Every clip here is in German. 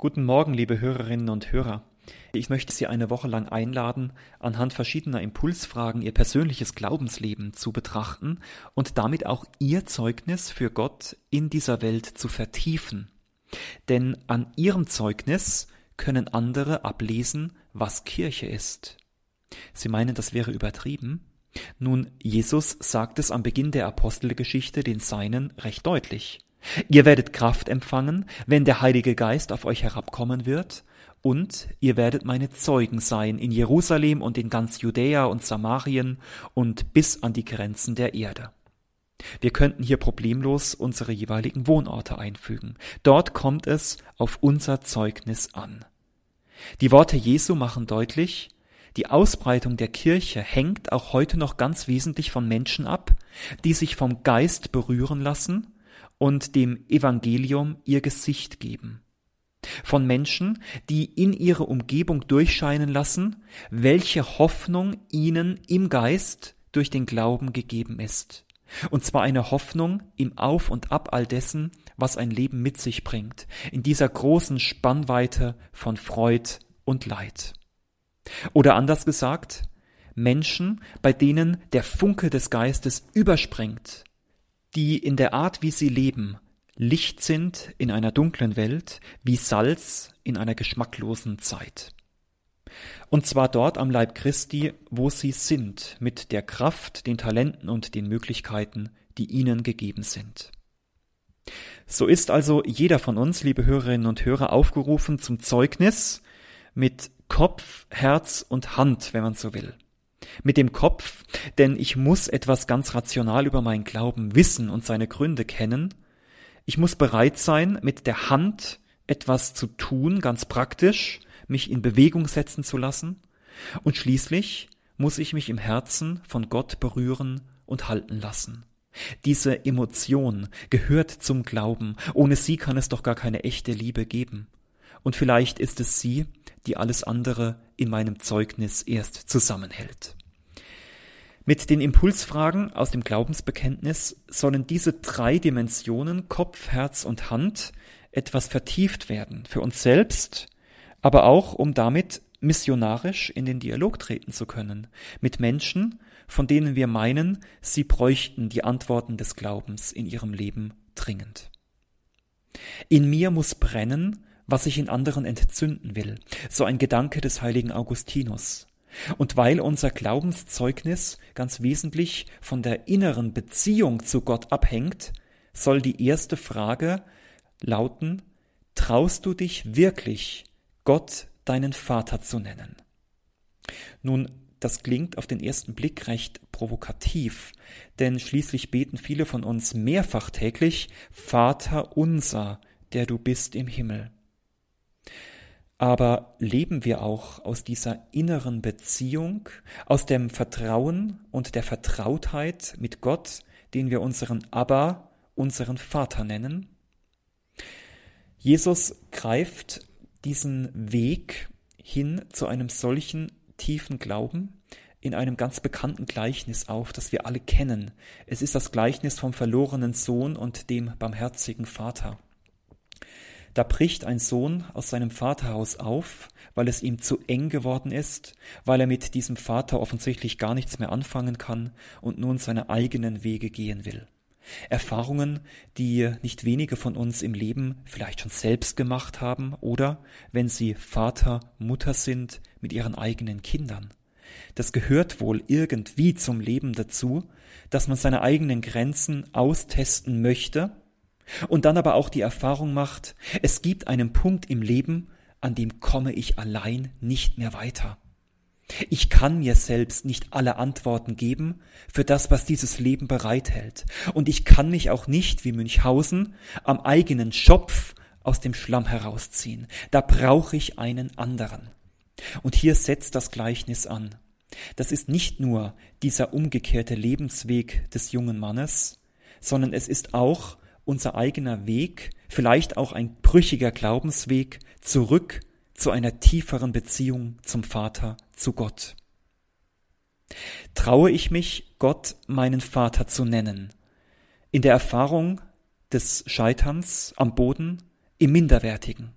Guten Morgen, liebe Hörerinnen und Hörer. Ich möchte Sie eine Woche lang einladen, anhand verschiedener Impulsfragen Ihr persönliches Glaubensleben zu betrachten und damit auch Ihr Zeugnis für Gott in dieser Welt zu vertiefen. Denn an Ihrem Zeugnis können andere ablesen, was Kirche ist. Sie meinen, das wäre übertrieben? Nun, Jesus sagt es am Beginn der Apostelgeschichte den Seinen recht deutlich. Ihr werdet Kraft empfangen, wenn der Heilige Geist auf euch herabkommen wird, und ihr werdet meine Zeugen sein in Jerusalem und in ganz Judäa und Samarien und bis an die Grenzen der Erde. Wir könnten hier problemlos unsere jeweiligen Wohnorte einfügen. Dort kommt es auf unser Zeugnis an. Die Worte Jesu machen deutlich, die Ausbreitung der Kirche hängt auch heute noch ganz wesentlich von Menschen ab, die sich vom Geist berühren lassen und dem Evangelium ihr Gesicht geben. Von Menschen, die in ihre Umgebung durchscheinen lassen, welche Hoffnung ihnen im Geist durch den Glauben gegeben ist. Und zwar eine Hoffnung im Auf und Ab all dessen, was ein Leben mit sich bringt, in dieser großen Spannweite von Freud und Leid. Oder anders gesagt, Menschen, bei denen der Funke des Geistes überspringt, die in der Art, wie sie leben, Licht sind in einer dunklen Welt, wie Salz in einer geschmacklosen Zeit. Und zwar dort am Leib Christi, wo sie sind, mit der Kraft, den Talenten und den Möglichkeiten, die ihnen gegeben sind. So ist also jeder von uns, liebe Hörerinnen und Hörer, aufgerufen zum Zeugnis mit Kopf, Herz und Hand, wenn man so will mit dem Kopf, denn ich muss etwas ganz rational über meinen Glauben wissen und seine Gründe kennen. Ich muss bereit sein, mit der Hand etwas zu tun, ganz praktisch, mich in Bewegung setzen zu lassen. Und schließlich muss ich mich im Herzen von Gott berühren und halten lassen. Diese Emotion gehört zum Glauben. Ohne sie kann es doch gar keine echte Liebe geben. Und vielleicht ist es sie, die alles andere in meinem Zeugnis erst zusammenhält. Mit den Impulsfragen aus dem Glaubensbekenntnis sollen diese drei Dimensionen Kopf, Herz und Hand etwas vertieft werden für uns selbst, aber auch um damit missionarisch in den Dialog treten zu können mit Menschen, von denen wir meinen, sie bräuchten die Antworten des Glaubens in ihrem Leben dringend. In mir muss brennen, was ich in anderen entzünden will, so ein Gedanke des heiligen Augustinus. Und weil unser Glaubenszeugnis ganz wesentlich von der inneren Beziehung zu Gott abhängt, soll die erste Frage lauten, traust du dich wirklich, Gott deinen Vater zu nennen? Nun, das klingt auf den ersten Blick recht provokativ, denn schließlich beten viele von uns mehrfach täglich Vater unser, der du bist im Himmel. Aber leben wir auch aus dieser inneren Beziehung, aus dem Vertrauen und der Vertrautheit mit Gott, den wir unseren Abba, unseren Vater nennen? Jesus greift diesen Weg hin zu einem solchen tiefen Glauben in einem ganz bekannten Gleichnis auf, das wir alle kennen. Es ist das Gleichnis vom verlorenen Sohn und dem barmherzigen Vater. Da bricht ein Sohn aus seinem Vaterhaus auf, weil es ihm zu eng geworden ist, weil er mit diesem Vater offensichtlich gar nichts mehr anfangen kann und nun seine eigenen Wege gehen will. Erfahrungen, die nicht wenige von uns im Leben vielleicht schon selbst gemacht haben oder wenn sie Vater, Mutter sind mit ihren eigenen Kindern. Das gehört wohl irgendwie zum Leben dazu, dass man seine eigenen Grenzen austesten möchte und dann aber auch die Erfahrung macht, es gibt einen Punkt im Leben, an dem komme ich allein nicht mehr weiter. Ich kann mir selbst nicht alle Antworten geben für das, was dieses Leben bereithält. Und ich kann mich auch nicht, wie Münchhausen, am eigenen Schopf aus dem Schlamm herausziehen. Da brauche ich einen anderen. Und hier setzt das Gleichnis an. Das ist nicht nur dieser umgekehrte Lebensweg des jungen Mannes, sondern es ist auch unser eigener Weg, vielleicht auch ein brüchiger Glaubensweg zurück zu einer tieferen Beziehung zum Vater, zu Gott. Traue ich mich, Gott meinen Vater zu nennen, in der Erfahrung des Scheiterns am Boden, im Minderwertigen?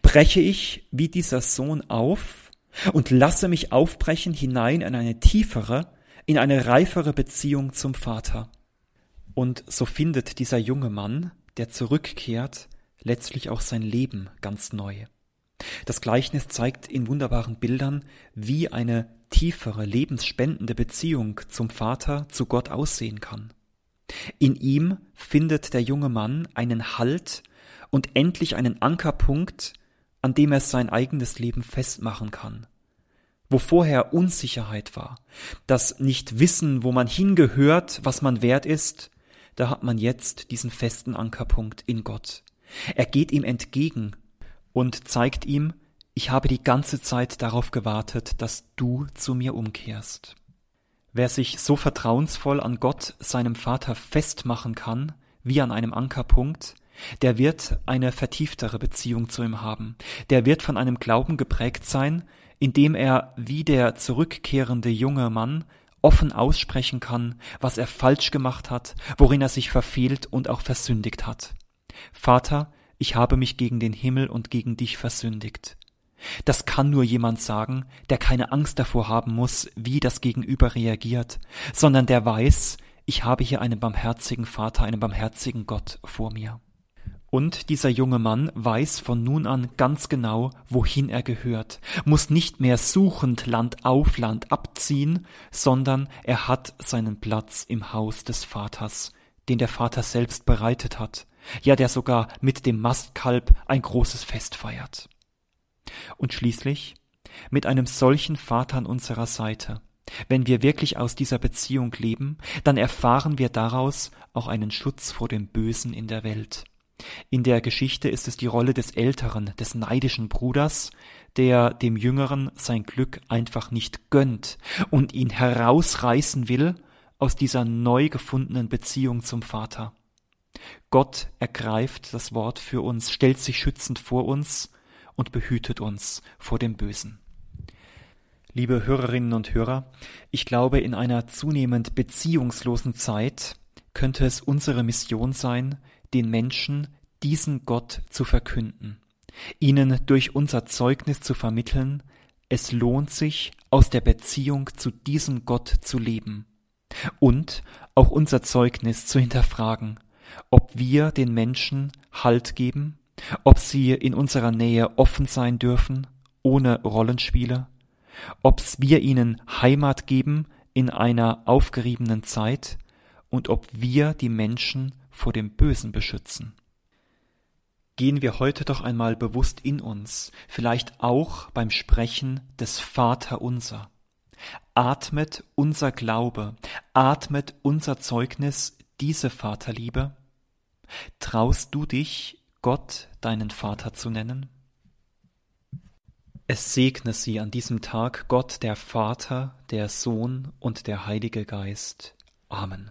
Breche ich wie dieser Sohn auf und lasse mich aufbrechen hinein in eine tiefere, in eine reifere Beziehung zum Vater. Und so findet dieser junge Mann, der zurückkehrt, letztlich auch sein Leben ganz neu. Das Gleichnis zeigt in wunderbaren Bildern, wie eine tiefere, lebensspendende Beziehung zum Vater, zu Gott aussehen kann. In ihm findet der junge Mann einen Halt und endlich einen Ankerpunkt, an dem er sein eigenes Leben festmachen kann. Wo vorher Unsicherheit war, das Nicht-Wissen, wo man hingehört, was man wert ist, da hat man jetzt diesen festen Ankerpunkt in Gott. Er geht ihm entgegen und zeigt ihm, ich habe die ganze Zeit darauf gewartet, dass du zu mir umkehrst. Wer sich so vertrauensvoll an Gott, seinem Vater, festmachen kann, wie an einem Ankerpunkt, der wird eine vertieftere Beziehung zu ihm haben, der wird von einem Glauben geprägt sein, in dem er wie der zurückkehrende junge Mann offen aussprechen kann, was er falsch gemacht hat, worin er sich verfehlt und auch versündigt hat. Vater, ich habe mich gegen den Himmel und gegen dich versündigt. Das kann nur jemand sagen, der keine Angst davor haben muss, wie das Gegenüber reagiert, sondern der weiß, ich habe hier einen barmherzigen Vater, einen barmherzigen Gott vor mir. Und dieser junge Mann weiß von nun an ganz genau, wohin er gehört, muss nicht mehr suchend Land auf Land abziehen, sondern er hat seinen Platz im Haus des Vaters, den der Vater selbst bereitet hat, ja der sogar mit dem Mastkalb ein großes Fest feiert. Und schließlich, mit einem solchen Vater an unserer Seite, wenn wir wirklich aus dieser Beziehung leben, dann erfahren wir daraus auch einen Schutz vor dem Bösen in der Welt. In der Geschichte ist es die Rolle des älteren, des neidischen Bruders, der dem Jüngeren sein Glück einfach nicht gönnt und ihn herausreißen will aus dieser neu gefundenen Beziehung zum Vater. Gott ergreift das Wort für uns, stellt sich schützend vor uns und behütet uns vor dem Bösen. Liebe Hörerinnen und Hörer, ich glaube, in einer zunehmend beziehungslosen Zeit könnte es unsere Mission sein, den Menschen diesen Gott zu verkünden, ihnen durch unser Zeugnis zu vermitteln, es lohnt sich, aus der Beziehung zu diesem Gott zu leben und auch unser Zeugnis zu hinterfragen, ob wir den Menschen Halt geben, ob sie in unserer Nähe offen sein dürfen, ohne Rollenspiele, ob wir ihnen Heimat geben in einer aufgeriebenen Zeit und ob wir die Menschen vor dem Bösen beschützen. Gehen wir heute doch einmal bewusst in uns, vielleicht auch beim Sprechen des Vaterunser. Atmet unser Glaube, atmet unser Zeugnis diese Vaterliebe? Traust du dich, Gott deinen Vater zu nennen? Es segne sie an diesem Tag Gott der Vater, der Sohn und der Heilige Geist. Amen.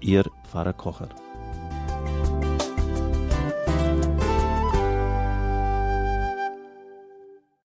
Ihr Pfarrer Kocher.